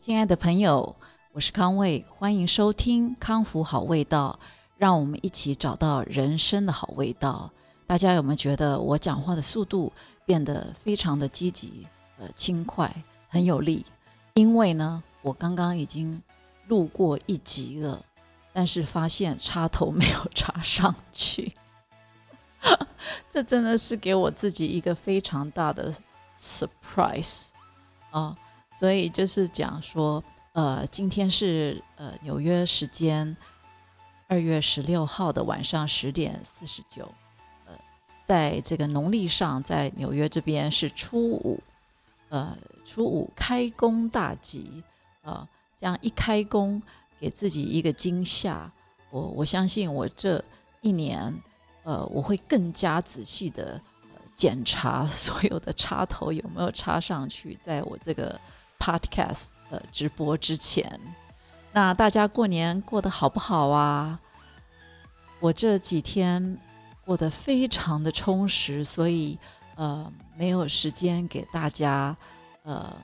亲爱的朋友，我是康卫，欢迎收听康复好味道，让我们一起找到人生的好味道。大家有没有觉得我讲话的速度变得非常的积极、呃轻快、很有力？因为呢，我刚刚已经录过一集了，但是发现插头没有插上去，这真的是给我自己一个非常大的 surprise 啊！所以就是讲说，呃，今天是呃纽约时间二月十六号的晚上十点四十九。呃在这个农历上，在纽约这边是初五，呃，初五开工大吉，啊，这样一开工，给自己一个惊吓。我我相信我这一年，呃，我会更加仔细的检查所有的插头有没有插上去，在我这个 podcast 呃直播之前。那大家过年过得好不好啊？我这几天。过得非常的充实，所以呃没有时间给大家呃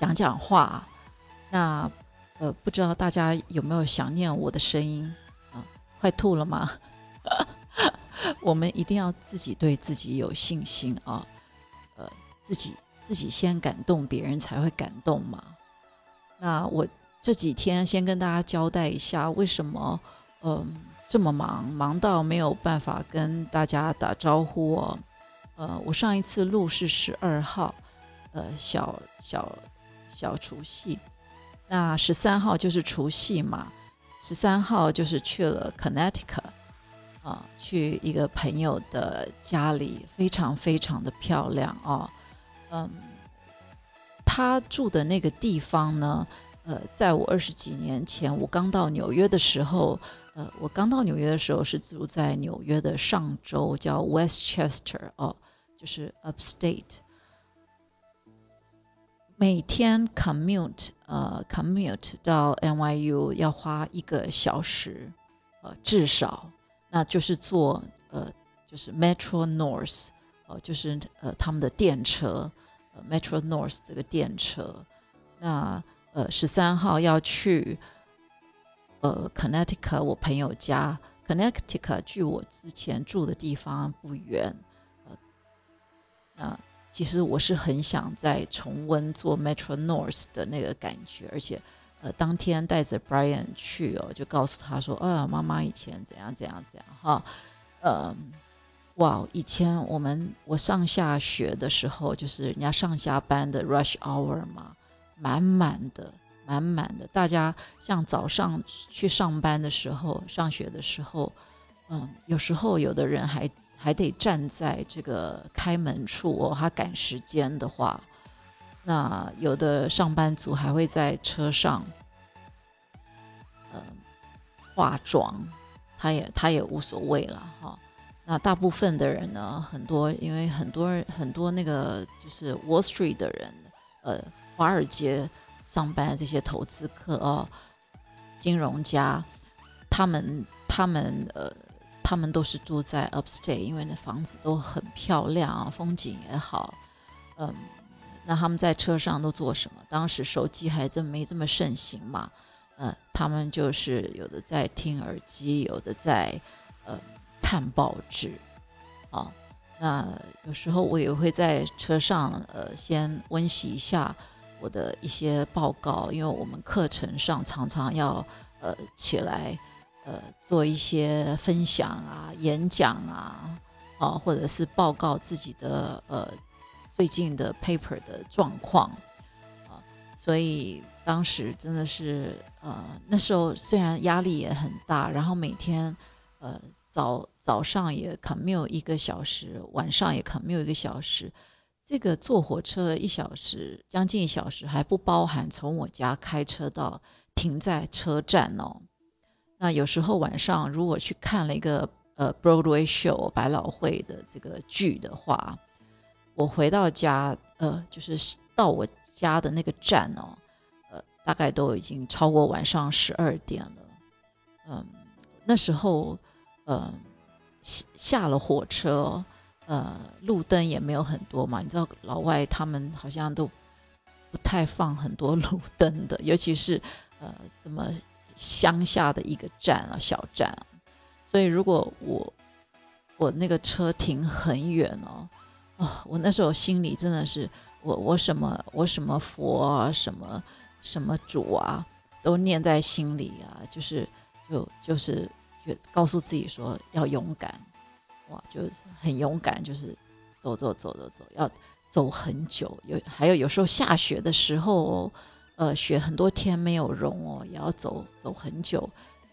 讲讲话。那呃不知道大家有没有想念我的声音啊？快吐了吗？我们一定要自己对自己有信心啊！呃，自己自己先感动别人才会感动嘛。那我这几天先跟大家交代一下，为什么嗯。这么忙，忙到没有办法跟大家打招呼哦。呃，我上一次录是十二号，呃，小小小除夕。那十三号就是除夕嘛，十三号就是去了 Connecticut，啊，去一个朋友的家里，非常非常的漂亮哦。嗯，他住的那个地方呢，呃，在我二十几年前我刚到纽约的时候。呃，我刚到纽约的时候是住在纽约的上周，叫 Westchester 哦，就是 Upstate。每天 commute 呃 commute 到 NYU 要花一个小时，呃，至少，那就是坐呃就是 Metro North 哦，就是呃他们的电车，Metro North 这个电车。那呃十三号要去。呃，Connecticut，我朋友家，Connecticut，距我之前住的地方不远。呃，那其实我是很想再重温坐 Metro North 的那个感觉，而且，呃，当天带着 Brian 去哦，就告诉他说，啊，妈妈以前怎样怎样怎样哈，呃，哇，以前我们我上下学的时候，就是人家上下班的 rush hour 嘛，满满的。满满的，大家像早上去上班的时候、上学的时候，嗯，有时候有的人还还得站在这个开门处哦，他赶时间的话，那有的上班族还会在车上，嗯，化妆，他也他也无所谓了哈。那大部分的人呢，很多因为很多很多那个就是 Wall Street 的人，呃，华尔街。上班这些投资客哦，金融家，他们他们呃，他们都是住在 Upstate，因为那房子都很漂亮，风景也好。嗯，那他们在车上都做什么？当时手机还真没这么盛行嘛。嗯，他们就是有的在听耳机，有的在呃看报纸。啊，那有时候我也会在车上呃先温习一下。我的一些报告，因为我们课程上常常要呃起来呃做一些分享啊、演讲啊，啊或者是报告自己的呃最近的 paper 的状况啊，所以当时真的是呃那时候虽然压力也很大，然后每天呃早早上也 commute 一个小时，晚上也 commute 一个小时。这个坐火车一小时，将近一小时，还不包含从我家开车到停在车站哦。那有时候晚上如果去看了一个呃 Broadway show 百老汇的这个剧的话，我回到家呃，就是到我家的那个站哦，呃，大概都已经超过晚上十二点了。嗯，那时候呃下下了火车。呃，路灯也没有很多嘛，你知道老外他们好像都不太放很多路灯的，尤其是呃，这么乡下的一个站啊，小站。所以如果我我那个车停很远哦，啊，我那时候心里真的是，我我什么我什么佛啊，什么什么主啊，都念在心里啊，就是就就是就告诉自己说要勇敢，哇，就是很勇敢，就是走走走走走，要走很久，有还有有时候下雪的时候，呃，雪很多天没有融哦，也要走走很久。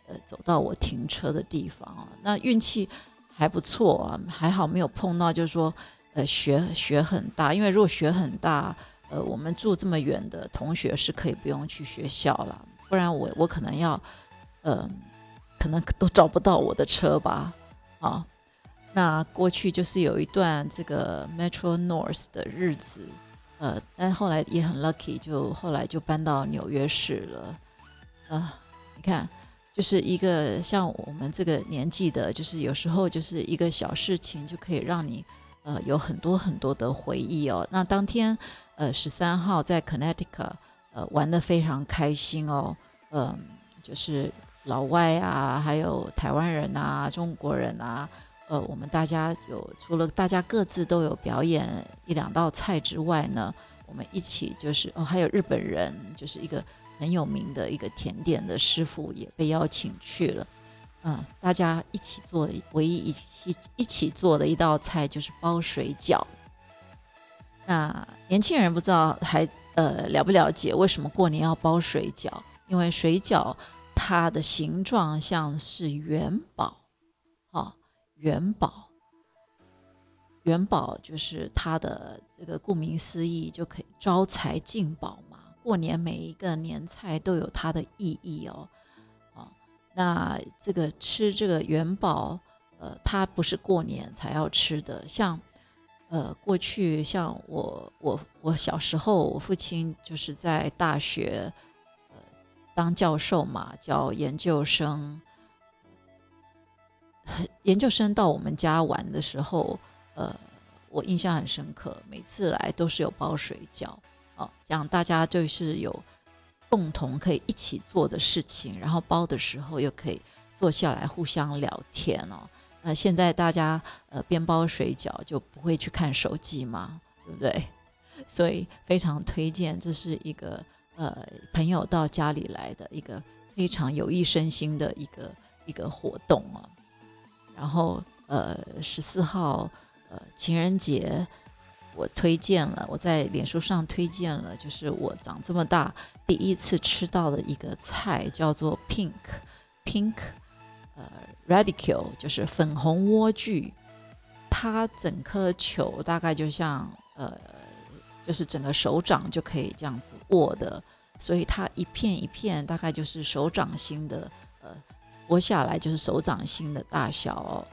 呃走到我停车的地方啊，那运气还不错啊，还好没有碰到，就是说，呃，雪雪很大，因为如果雪很大，呃，我们住这么远的同学是可以不用去学校了，不然我我可能要，嗯，可能都找不到我的车吧，啊，那过去就是有一段这个 Metro North 的日子，呃，但后来也很 lucky，就后来就搬到纽约市了，啊，你看。就是一个像我们这个年纪的，就是有时候就是一个小事情就可以让你，呃，有很多很多的回忆哦。那当天，呃，十三号在 Connecticut，呃，玩的非常开心哦。嗯，就是老外啊，还有台湾人啊，中国人啊，呃，我们大家有除了大家各自都有表演一两道菜之外呢，我们一起就是哦，还有日本人，就是一个。很有名的一个甜点的师傅也被邀请去了，嗯，大家一起做，唯一一起一起做的一道菜就是包水饺。那年轻人不知道还呃了不了解为什么过年要包水饺？因为水饺它的形状像是元宝，哦，元宝，元宝就是它的这个顾名思义就可以招财进宝嘛。过年每一个年菜都有它的意义哦，啊，那这个吃这个元宝，呃，它不是过年才要吃的。像，呃，过去像我我我小时候，我父亲就是在大学，当教授嘛，教研究生，研究生到我们家玩的时候，呃，我印象很深刻，每次来都是有包水饺。哦这样大家就是有共同可以一起做的事情，然后包的时候又可以坐下来互相聊天哦。那现在大家呃边包水饺就不会去看手机嘛，对不对？所以非常推荐，这是一个呃朋友到家里来的一个非常有益身心的一个一个活动啊。然后呃十四号呃情人节。我推荐了，我在脸书上推荐了，就是我长这么大第一次吃到的一个菜，叫做 pink pink，呃，radicule，就是粉红莴苣。它整颗球大概就像呃，就是整个手掌就可以这样子过的，所以它一片一片大概就是手掌心的，呃，剥下来就是手掌心的大小哦，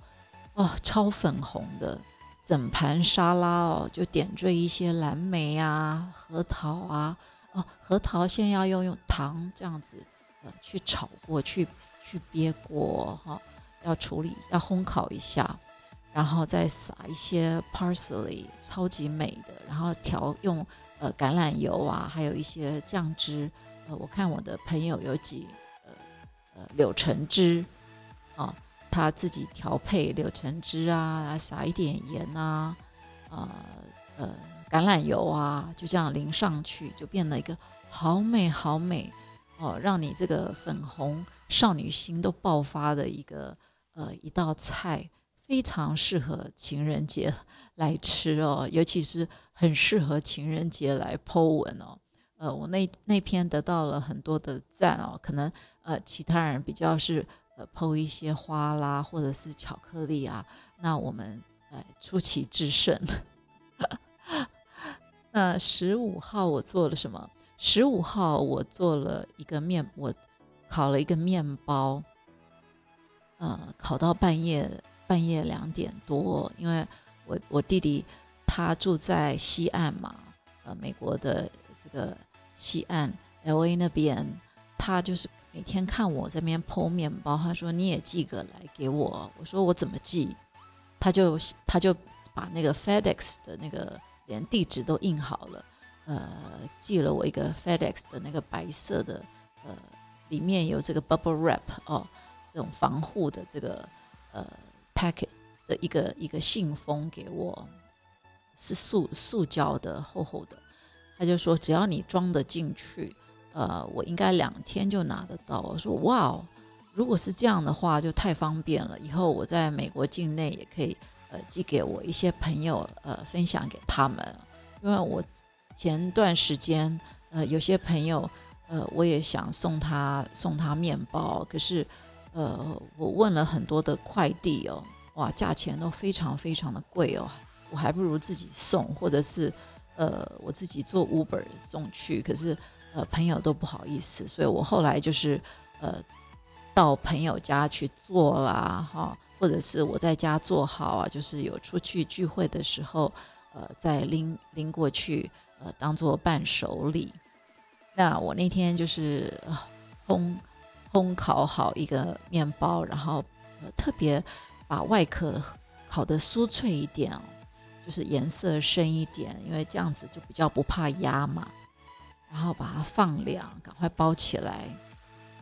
哦，超粉红的。整盘沙拉哦，就点缀一些蓝莓啊、核桃啊，哦，核桃先要用用糖这样子呃去炒过去，去煸过哈，要处理要烘烤一下，然后再撒一些 parsley，超级美的，然后调用呃橄榄油啊，还有一些酱汁，呃，我看我的朋友有几呃呃柳橙汁啊。他自己调配柳橙汁啊，撒一点盐啊，呃呃橄榄油啊，就这样淋上去，就变得一个好美好美哦，让你这个粉红少女心都爆发的一个呃一道菜，非常适合情人节 来吃哦，尤其是很适合情人节来剖文哦。呃，我那那篇得到了很多的赞哦，可能呃其他人比较是。呃，抛一些花啦，或者是巧克力啊，那我们呃出奇制胜。那十五号我做了什么？十五号我做了一个面，我烤了一个面包，呃，烤到半夜半夜两点多，因为我我弟弟他住在西岸嘛，呃，美国的这个西岸 L A 那边，他就是。每天看我在边剖面包，他说你也寄个来给我。我说我怎么寄？他就他就把那个 FedEx 的那个连地址都印好了，呃寄了我一个 FedEx 的那个白色的呃里面有这个 bubble wrap 哦这种防护的这个呃 packet 的一个一个信封给我，是塑塑胶的厚厚的，他就说只要你装得进去，呃我应该两天就拿得到。我说哇哦。如果是这样的话，就太方便了。以后我在美国境内也可以，呃，寄给我一些朋友，呃，分享给他们。因为我前段时间，呃，有些朋友，呃，我也想送他送他面包，可是，呃，我问了很多的快递哦，哇，价钱都非常非常的贵哦，我还不如自己送，或者是，呃，我自己做 Uber 送去。可是，呃，朋友都不好意思，所以我后来就是，呃。到朋友家去做啦，哈，或者是我在家做好啊，就是有出去聚会的时候，呃，再拎拎过去，呃，当做伴手礼。那我那天就是烘烘烤好一个面包，然后呃特别把外壳烤得酥脆一点哦，就是颜色深一点，因为这样子就比较不怕压嘛。然后把它放凉，赶快包起来。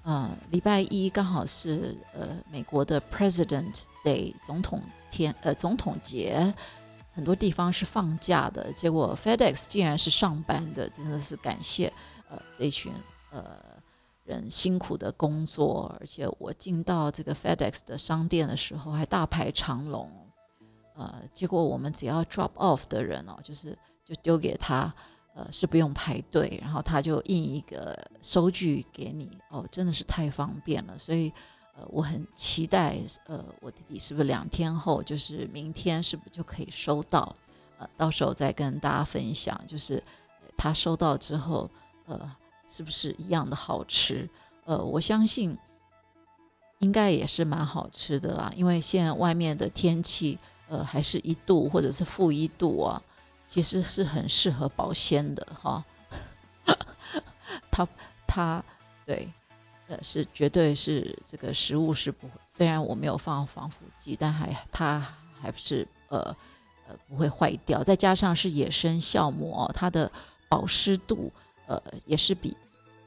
呃，礼拜一刚好是呃美国的 President Day 总统天，呃总统节，很多地方是放假的。结果 FedEx 竟然是上班的，真的是感谢呃这群呃人辛苦的工作。而且我进到这个 FedEx 的商店的时候，还大排长龙。呃，结果我们只要 drop off 的人哦，就是就丢给他。呃，是不用排队，然后他就印一个收据给你哦，真的是太方便了。所以，呃，我很期待，呃，我弟弟是不是两天后，就是明天，是不是就可以收到？呃，到时候再跟大家分享，就是他收到之后，呃，是不是一样的好吃？呃，我相信应该也是蛮好吃的啦，因为现在外面的天气，呃，还是一度或者是负一度啊。其实是很适合保鲜的哈，它它对，呃是绝对是这个食物是不会，虽然我没有放防腐剂，但还它还不是呃呃不会坏掉。再加上是野生酵母，它的保湿度呃也是比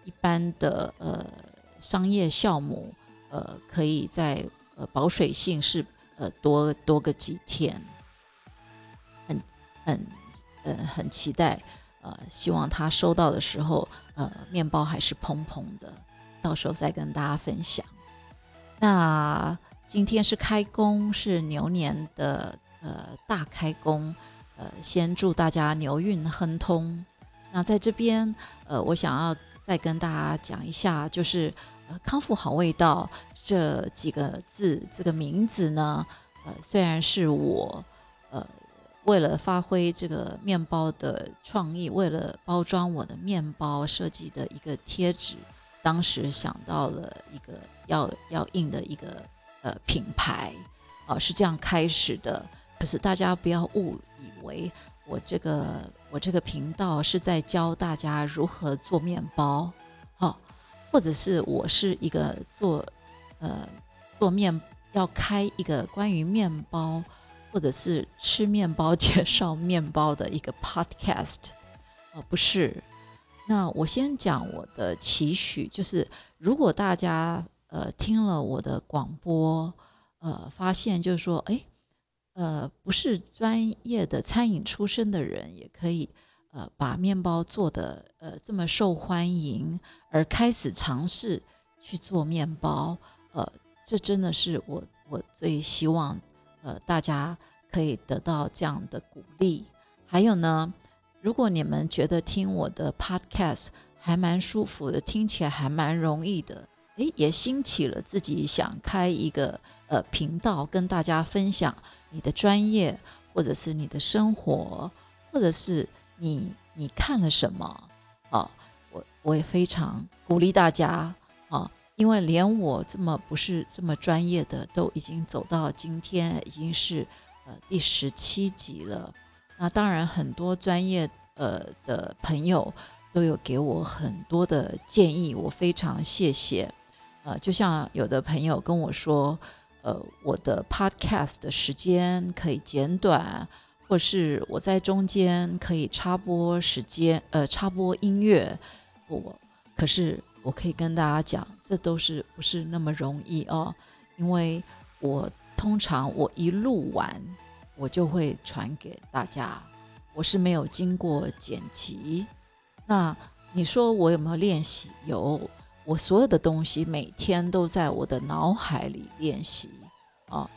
一般的呃商业酵母呃可以在呃保水性是呃多多个几天，很很。呃，很期待，呃，希望他收到的时候，呃，面包还是蓬蓬的，到时候再跟大家分享。那今天是开工，是牛年的呃大开工，呃，先祝大家牛运亨通。那在这边，呃，我想要再跟大家讲一下，就是呃康复好味道这几个字，这个名字呢，呃，虽然是我，呃。为了发挥这个面包的创意，为了包装我的面包设计的一个贴纸，当时想到了一个要要印的一个呃品牌，啊是这样开始的。可是大家不要误以为我这个我这个频道是在教大家如何做面包，哦，或者是我是一个做呃做面要开一个关于面包。或者是吃面包 介绍面包的一个 podcast，哦，不是。那我先讲我的期许，就是如果大家呃听了我的广播，呃，发现就是说，哎，呃，不是专业的餐饮出身的人，也可以呃把面包做的呃这么受欢迎，而开始尝试去做面包，呃，这真的是我我最希望。呃，大家可以得到这样的鼓励。还有呢，如果你们觉得听我的 podcast 还蛮舒服的，听起来还蛮容易的，诶，也兴起了自己想开一个呃频道，跟大家分享你的专业，或者是你的生活，或者是你你看了什么啊？我我也非常鼓励大家啊。因为连我这么不是这么专业的，都已经走到今天，已经是呃第十七集了。那当然，很多专业呃的朋友都有给我很多的建议，我非常谢谢。呃，就像有的朋友跟我说，呃，我的 podcast 的时间可以减短，或是我在中间可以插播时间，呃，插播音乐，我可是我可以跟大家讲，这都是不是那么容易哦，因为我通常我一录完，我就会传给大家，我是没有经过剪辑。那你说我有没有练习？有，我所有的东西每天都在我的脑海里练习啊。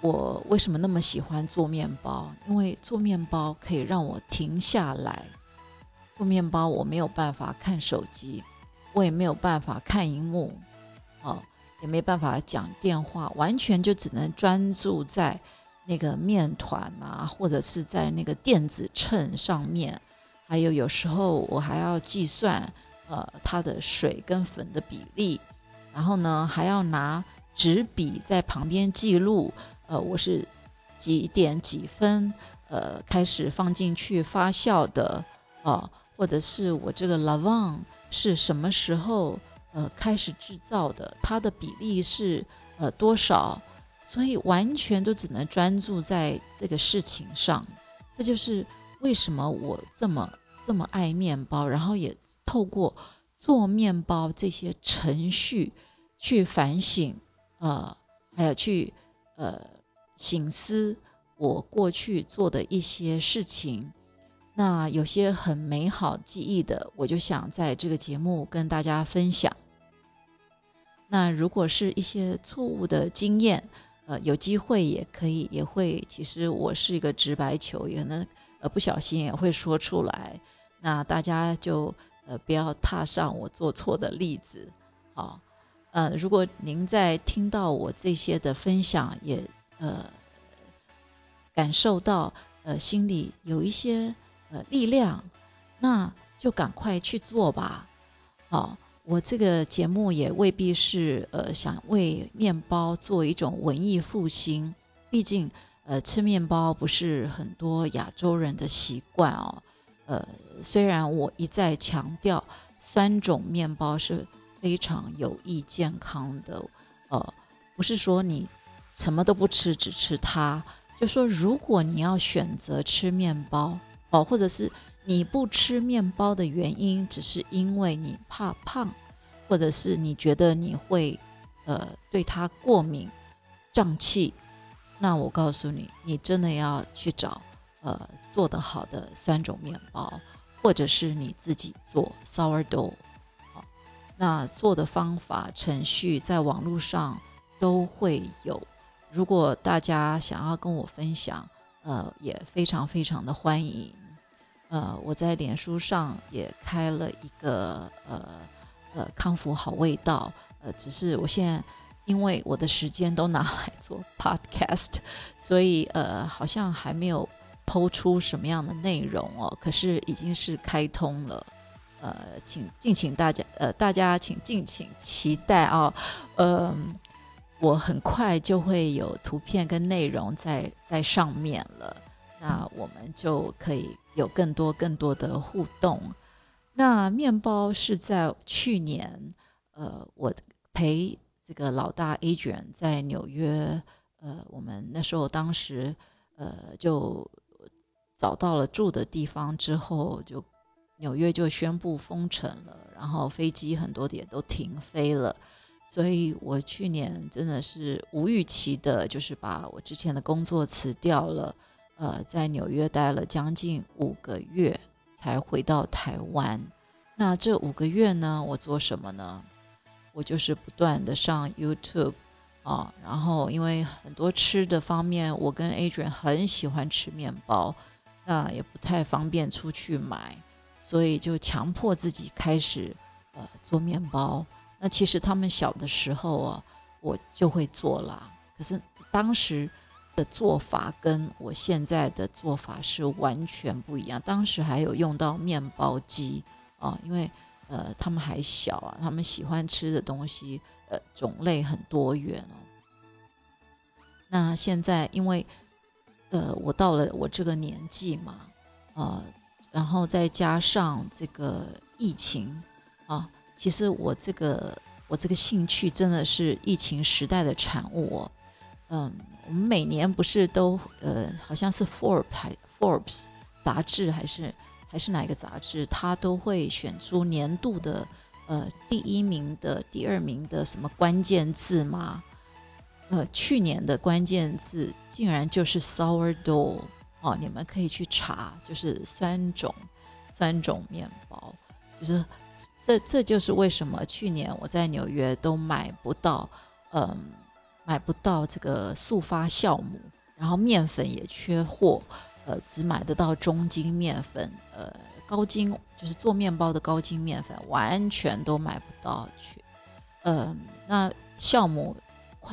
我为什么那么喜欢做面包？因为做面包可以让我停下来。做面包我没有办法看手机，我也没有办法看荧幕，哦，也没办法讲电话，完全就只能专注在那个面团啊，或者是在那个电子秤上面。还有有时候我还要计算，呃，它的水跟粉的比例，然后呢还要拿纸笔在旁边记录，呃，我是几点几分，呃，开始放进去发酵的，哦，或者是我这个 lavon 是什么时候，呃，开始制造的，它的比例是呃多少，所以完全都只能专注在这个事情上，这就是。为什么我这么这么爱面包？然后也透过做面包这些程序去反省，呃，还有去呃醒思我过去做的一些事情。那有些很美好记忆的，我就想在这个节目跟大家分享。那如果是一些错误的经验，呃，有机会也可以也会。其实我是一个直白球，也可能。呃，不小心也会说出来，那大家就呃不要踏上我做错的例子，好，呃，如果您在听到我这些的分享，也呃感受到呃心里有一些呃力量，那就赶快去做吧，好，我这个节目也未必是呃想为面包做一种文艺复兴，毕竟。呃，吃面包不是很多亚洲人的习惯哦。呃，虽然我一再强调酸种面包是非常有益健康的，呃，不是说你什么都不吃，只吃它。就说如果你要选择吃面包哦，或者是你不吃面包的原因，只是因为你怕胖，或者是你觉得你会呃对它过敏、胀气。那我告诉你，你真的要去找，呃，做得好的酸种面包，或者是你自己做 sourdough，好，那做的方法程序在网络上都会有。如果大家想要跟我分享，呃，也非常非常的欢迎。呃，我在脸书上也开了一个呃呃康复好味道，呃，只是我现在。因为我的时间都拿来做 podcast，所以呃好像还没有抛出什么样的内容哦。可是已经是开通了，呃，请敬请大家呃大家请敬请期待啊，嗯，我很快就会有图片跟内容在在上面了，那我们就可以有更多更多的互动。那面包是在去年，呃，我陪。这个老大 Adrian 在纽约，呃，我们那时候当时，呃，就找到了住的地方之后，就纽约就宣布封城了，然后飞机很多点都停飞了，所以我去年真的是无预期的，就是把我之前的工作辞掉了，呃，在纽约待了将近五个月才回到台湾。那这五个月呢，我做什么呢？我就是不断的上 YouTube 啊，然后因为很多吃的方面，我跟 Adrian 很喜欢吃面包，那也不太方便出去买，所以就强迫自己开始呃做面包。那其实他们小的时候啊，我就会做啦，可是当时的做法跟我现在的做法是完全不一样。当时还有用到面包机啊，因为。呃，他们还小啊，他们喜欢吃的东西，呃，种类很多元哦。那现在因为，呃，我到了我这个年纪嘛，呃，然后再加上这个疫情啊，其实我这个我这个兴趣真的是疫情时代的产物哦。嗯，我们每年不是都呃，好像是 Forbes Forbes 杂志还是还是哪一个杂志，它都会选出年度的呃第一名的、第二名的什么关键字吗？呃，去年的关键字竟然就是 sourdough 哦，你们可以去查，就是酸种酸种面包，就是这这就是为什么去年我在纽约都买不到，嗯，买不到这个速发酵母，然后面粉也缺货，呃，只买得到中筋面粉，呃，高筋就是做面包的高筋面粉完全都买不到去，嗯，那酵母。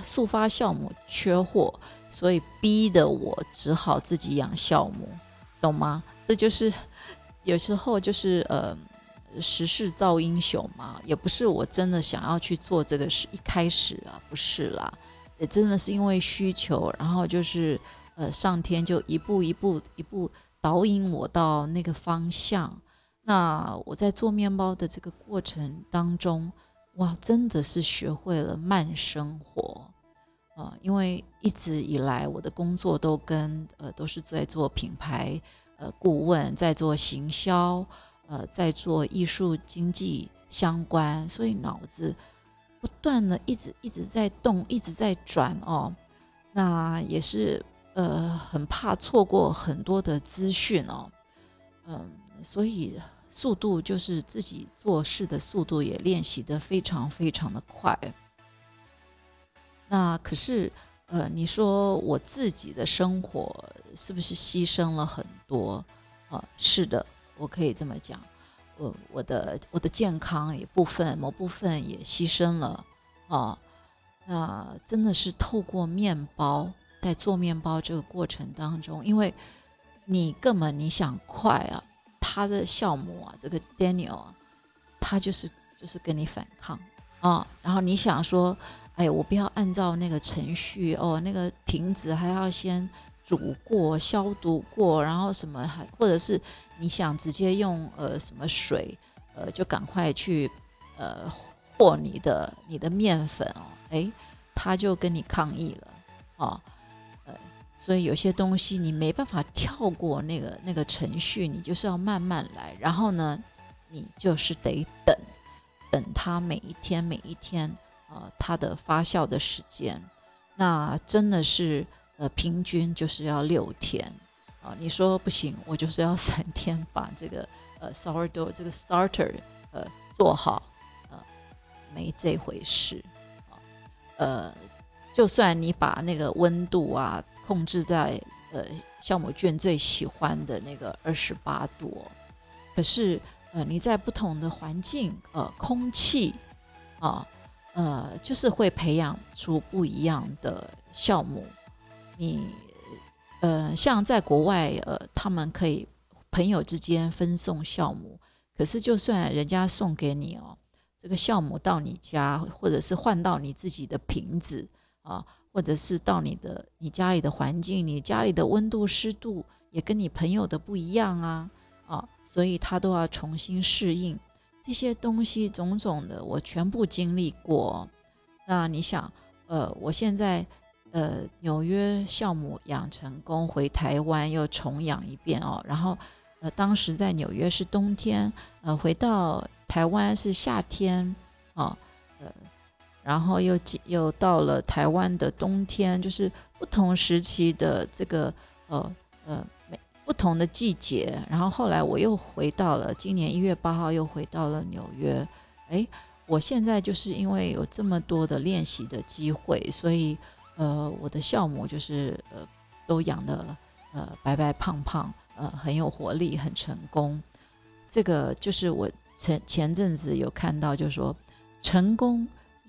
速发酵母缺货，所以逼得我只好自己养酵母，懂吗？这就是有时候就是呃，时势造英雄嘛，也不是我真的想要去做这个事，一开始啊不是啦，也真的是因为需求，然后就是呃上天就一步一步一步导引我到那个方向。那我在做面包的这个过程当中。哇，真的是学会了慢生活，啊，因为一直以来我的工作都跟呃都是在做品牌呃顾问，在做行销，呃，在做艺术经济相关，所以脑子不断的一直一直在动，一直在转哦，那也是呃很怕错过很多的资讯哦，嗯，所以。速度就是自己做事的速度也练习的非常非常的快。那可是，呃，你说我自己的生活是不是牺牲了很多？啊，是的，我可以这么讲。我我的我的健康也部分某部分也牺牲了啊。那真的是透过面包，在做面包这个过程当中，因为你根本你想快啊。他的酵母啊，这个 Daniel 啊，他就是就是跟你反抗啊，然后你想说，哎，我不要按照那个程序哦，那个瓶子还要先煮过、消毒过，然后什么还或者是你想直接用呃什么水，呃就赶快去呃和你的你的面粉哦，哎，他就跟你抗议了哦。所以有些东西你没办法跳过那个那个程序，你就是要慢慢来。然后呢，你就是得等，等它每一天每一天，呃，它的发酵的时间，那真的是呃平均就是要六天啊。你说不行，我就是要三天把这个呃 sourdough 这个 starter 呃做好，呃，没这回事啊。呃，就算你把那个温度啊。控制在呃酵母菌最喜欢的那个二十八度，可是呃你在不同的环境呃空气啊呃就是会培养出不一样的酵母。你呃像在国外呃他们可以朋友之间分送酵母，可是就算人家送给你哦，这个酵母到你家或者是换到你自己的瓶子啊。或者是到你的你家里的环境，你家里的温度湿度也跟你朋友的不一样啊啊，所以他都要重新适应这些东西种种的，我全部经历过。那你想，呃，我现在呃纽约酵母养成功，回台湾又重养一遍哦，然后呃当时在纽约是冬天，呃回到台湾是夏天啊，呃。然后又又到了台湾的冬天，就是不同时期的这个呃呃每不同的季节。然后后来我又回到了今年一月八号又回到了纽约。哎，我现在就是因为有这么多的练习的机会，所以呃我的酵母就是呃都养的呃白白胖胖，呃很有活力，很成功。这个就是我前前阵子有看到，就是说成功。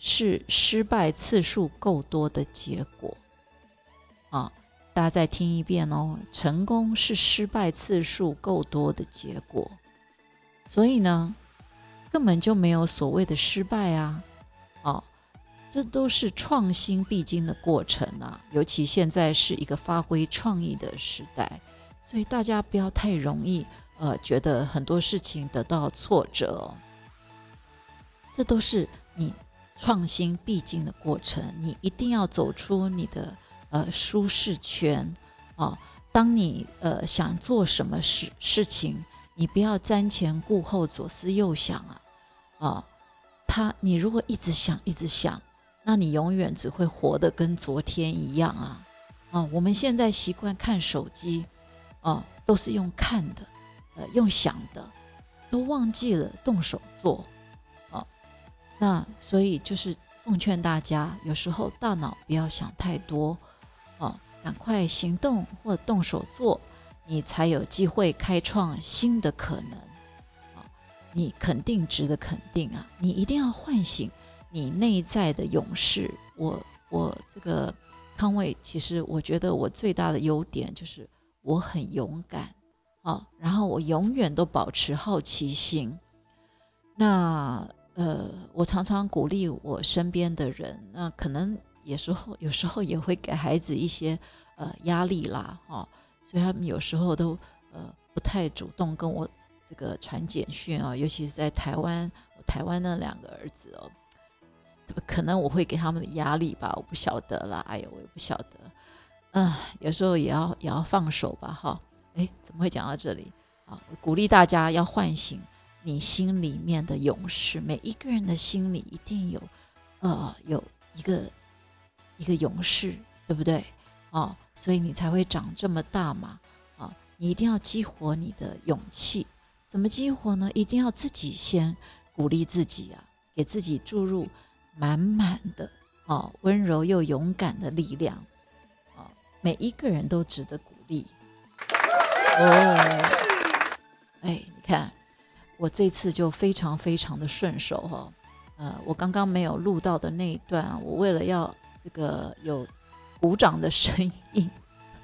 是失败次数够多的结果，啊，大家再听一遍哦。成功是失败次数够多的结果，所以呢，根本就没有所谓的失败啊，哦，这都是创新必经的过程啊。尤其现在是一个发挥创意的时代，所以大家不要太容易，呃，觉得很多事情得到挫折，哦这都是你。创新必经的过程，你一定要走出你的呃舒适圈。啊！当你呃想做什么事事情，你不要瞻前顾后、左思右想啊，啊，他你如果一直想一直想，那你永远只会活得跟昨天一样啊，啊，我们现在习惯看手机，啊，都是用看的，呃，用想的，都忘记了动手做，那所以就是奉劝大家，有时候大脑不要想太多，啊。赶快行动或动手做，你才有机会开创新的可能。啊，你肯定值得肯定啊！你一定要唤醒你内在的勇士。我我这个康伟，其实我觉得我最大的优点就是我很勇敢啊，然后我永远都保持好奇心。那呃，我常常鼓励我身边的人，那可能。有时候，有时候也会给孩子一些呃压力啦，哈，所以他们有时候都呃不太主动跟我这个传简讯啊，尤其是在台湾，台湾那两个儿子哦，可能我会给他们的压力吧，我不晓得啦，哎呦，我也不晓得，啊，有时候也要也要放手吧，哈，哎，怎么会讲到这里啊？鼓励大家要唤醒你心里面的勇士，每一个人的心里一定有呃有一个。一个勇士，对不对？哦，所以你才会长这么大嘛！啊，你一定要激活你的勇气。怎么激活呢？一定要自己先鼓励自己啊，给自己注入满满的哦温柔又勇敢的力量啊！每一个人都值得鼓励哦。哎，你看，我这次就非常非常的顺手哈。呃，我刚刚没有录到的那一段，我为了要。这个有鼓掌的声音，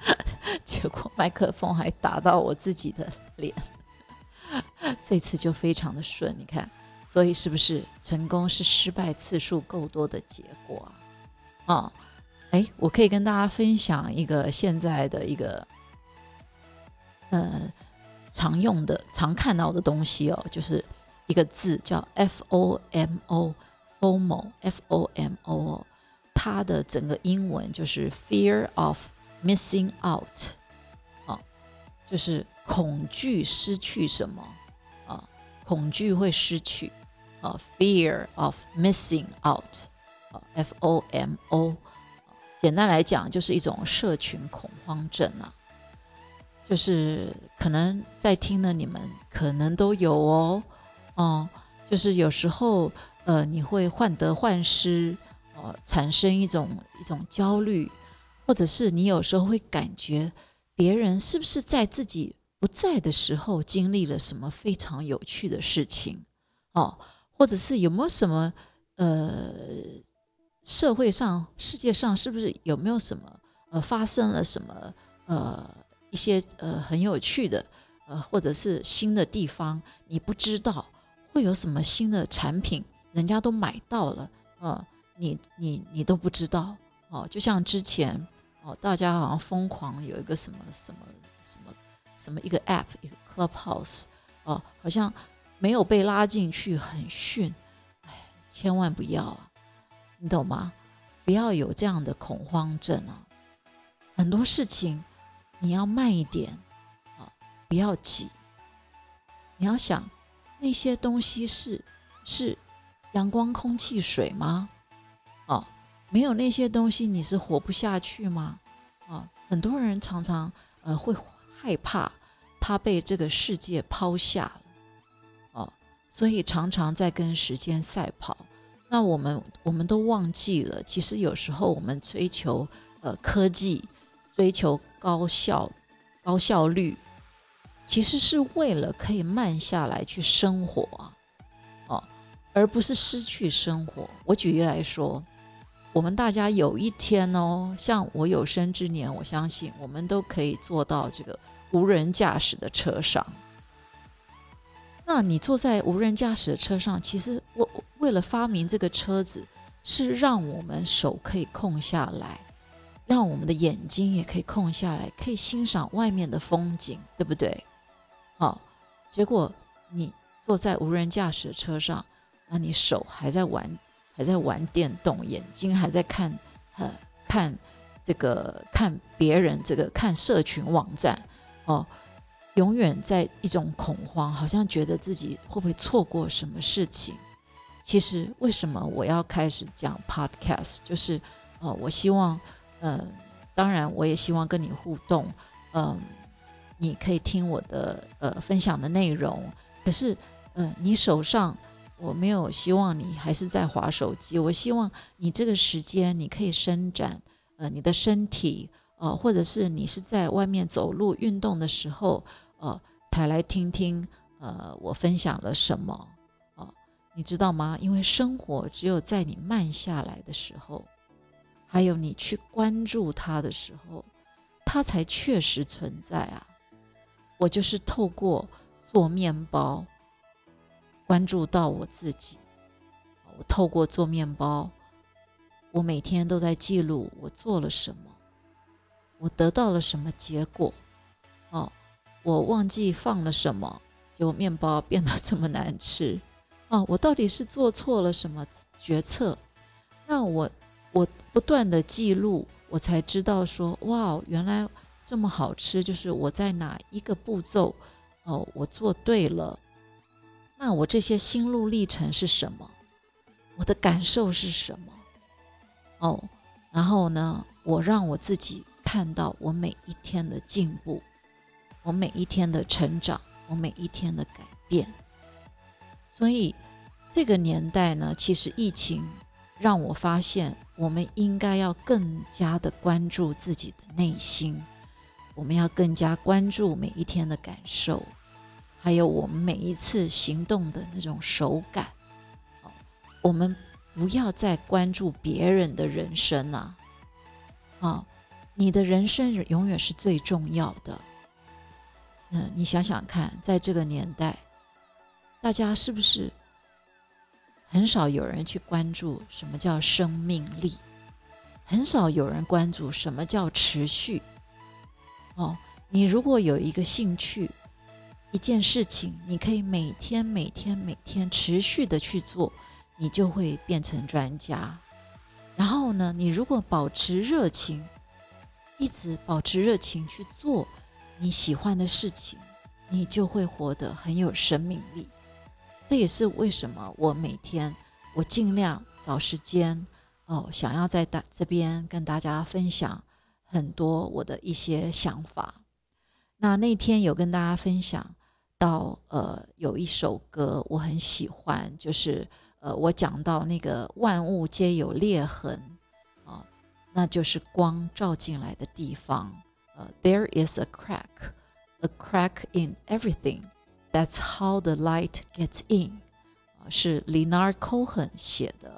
结果麦克风还打到我自己的脸，这次就非常的顺，你看，所以是不是成功是失败次数够多的结果啊？啊，哎，我可以跟大家分享一个现在的一个呃常用的、常看到的东西哦，就是一个字叫 F O M O，FOMO，F O M O。它的整个英文就是 fear of missing out，啊，就是恐惧失去什么啊，恐惧会失去啊，fear of missing out，啊，F O M O，简单来讲就是一种社群恐慌症啊，就是可能在听的你们可能都有哦，哦，就是有时候呃你会患得患失。呃，产生一种一种焦虑，或者是你有时候会感觉别人是不是在自己不在的时候经历了什么非常有趣的事情哦，或者是有没有什么呃社会上世界上是不是有没有什么呃发生了什么呃一些呃很有趣的呃或者是新的地方你不知道会有什么新的产品人家都买到了呃。你你你都不知道哦，就像之前哦，大家好像疯狂有一个什么什么什么什么一个 app 一个 clubhouse 哦，好像没有被拉进去很逊，哎，千万不要啊，你懂吗？不要有这样的恐慌症啊，很多事情你要慢一点啊，不要急，你要想那些东西是是阳光、空气、水吗？哦，没有那些东西，你是活不下去吗？啊，很多人常常呃会害怕他被这个世界抛下了，哦，所以常常在跟时间赛跑。那我们我们都忘记了，其实有时候我们追求呃科技，追求高效高效率，其实是为了可以慢下来去生活，哦，而不是失去生活。我举例来说。我们大家有一天哦，像我有生之年，我相信我们都可以坐到这个无人驾驶的车上。那你坐在无人驾驶的车上，其实我为了发明这个车子，是让我们手可以空下来，让我们的眼睛也可以空下来，可以欣赏外面的风景，对不对？好，结果你坐在无人驾驶车上，那你手还在玩。还在玩电动，眼睛还在看，呃，看这个看别人这个看社群网站哦，永远在一种恐慌，好像觉得自己会不会错过什么事情。其实为什么我要开始讲 podcast，就是哦，我希望，呃，当然我也希望跟你互动，嗯，你可以听我的呃分享的内容，可是，嗯，你手上。我没有希望你还是在划手机，我希望你这个时间你可以伸展，呃，你的身体，呃，或者是你是在外面走路运动的时候，呃，才来听听，呃，我分享了什么，哦，你知道吗？因为生活只有在你慢下来的时候，还有你去关注它的时候，它才确实存在啊。我就是透过做面包。关注到我自己，我透过做面包，我每天都在记录我做了什么，我得到了什么结果，哦，我忘记放了什么，结果面包变得这么难吃，哦，我到底是做错了什么决策？那我我不断的记录，我才知道说，哇，原来这么好吃，就是我在哪一个步骤，哦，我做对了。那我这些心路历程是什么？我的感受是什么？哦，然后呢，我让我自己看到我每一天的进步，我每一天的成长，我每一天的改变。所以，这个年代呢，其实疫情让我发现，我们应该要更加的关注自己的内心，我们要更加关注每一天的感受。还有我们每一次行动的那种手感，我们不要再关注别人的人生啊！啊，你的人生永远是最重要的。嗯，你想想看，在这个年代，大家是不是很少有人去关注什么叫生命力？很少有人关注什么叫持续？哦，你如果有一个兴趣。一件事情，你可以每天、每天、每天持续的去做，你就会变成专家。然后呢，你如果保持热情，一直保持热情去做你喜欢的事情，你就会活得很有生命力。这也是为什么我每天我尽量找时间哦，想要在大这边跟大家分享很多我的一些想法。那那天有跟大家分享。到呃，有一首歌我很喜欢，就是呃，我讲到那个万物皆有裂痕啊，那就是光照进来的地方。呃，There is a crack, a crack in everything. That's how the light gets in. 啊，是 l e n a r d Cohen 写的。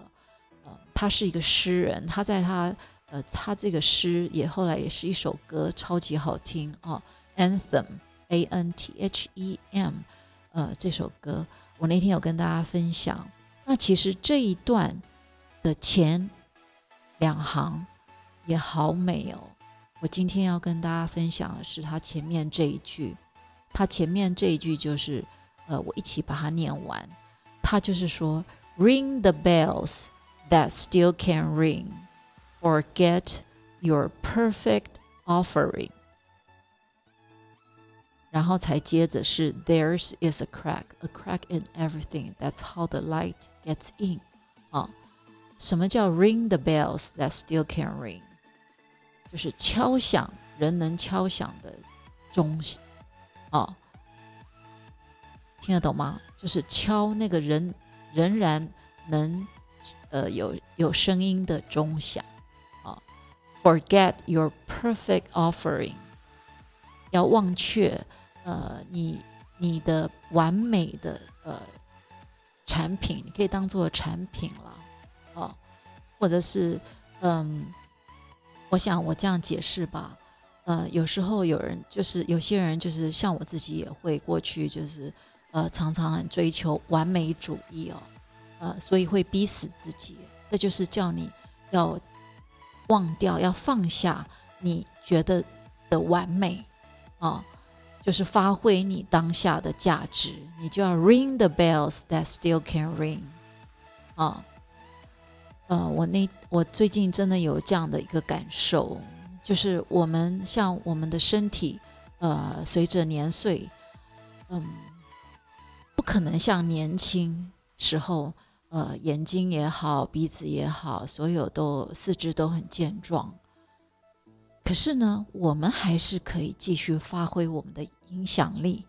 呃，他是一个诗人，他在他呃，他这个诗也后来也是一首歌，超级好听啊，Anthem。A N T H E M，呃，这首歌我那天有跟大家分享。那其实这一段的前两行也好美哦。我今天要跟大家分享的是它前面这一句，它前面这一句就是，呃，我一起把它念完。它就是说，Ring the bells that still can ring, forget your perfect offering. 然后才接着是 There's is a crack, a crack in everything. That's how the light gets in. 啊，什么叫 ring the bells that still can ring？就是敲响人能敲响的钟， 哦，听得懂吗？就是敲那个人仍然能呃有有声音的钟响。啊，Forget your perfect offering，要忘却。呃，你你的完美的呃产品，你可以当做产品了，哦，或者是嗯，我想我这样解释吧，呃，有时候有人就是有些人就是像我自己也会过去就是呃常常很追求完美主义哦，呃，所以会逼死自己，这就是叫你要忘掉，要放下你觉得的完美啊。就是发挥你当下的价值，你就要 ring the bells that still can ring，啊，呃，我那我最近真的有这样的一个感受，就是我们像我们的身体，呃，随着年岁，嗯，不可能像年轻时候，呃，眼睛也好，鼻子也好，所有都四肢都很健壮。可是呢，我们还是可以继续发挥我们的影响力，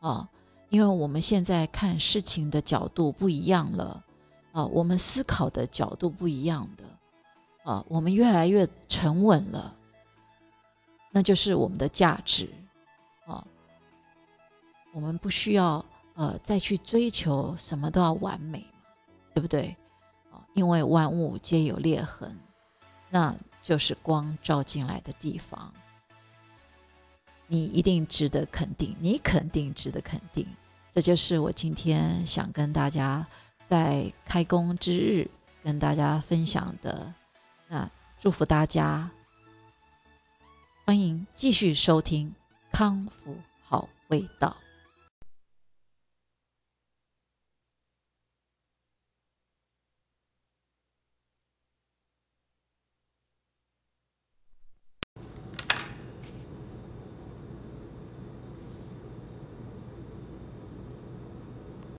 啊，因为我们现在看事情的角度不一样了，啊，我们思考的角度不一样的。啊，我们越来越沉稳了，那就是我们的价值啊。我们不需要呃再去追求什么都要完美对不对？啊，因为万物皆有裂痕，那就是光照进来的地方。你一定值得肯定，你肯定值得肯定。这就是我今天想跟大家在开工之日跟大家分享的。那祝福大家，欢迎继续收听《康复好味道》。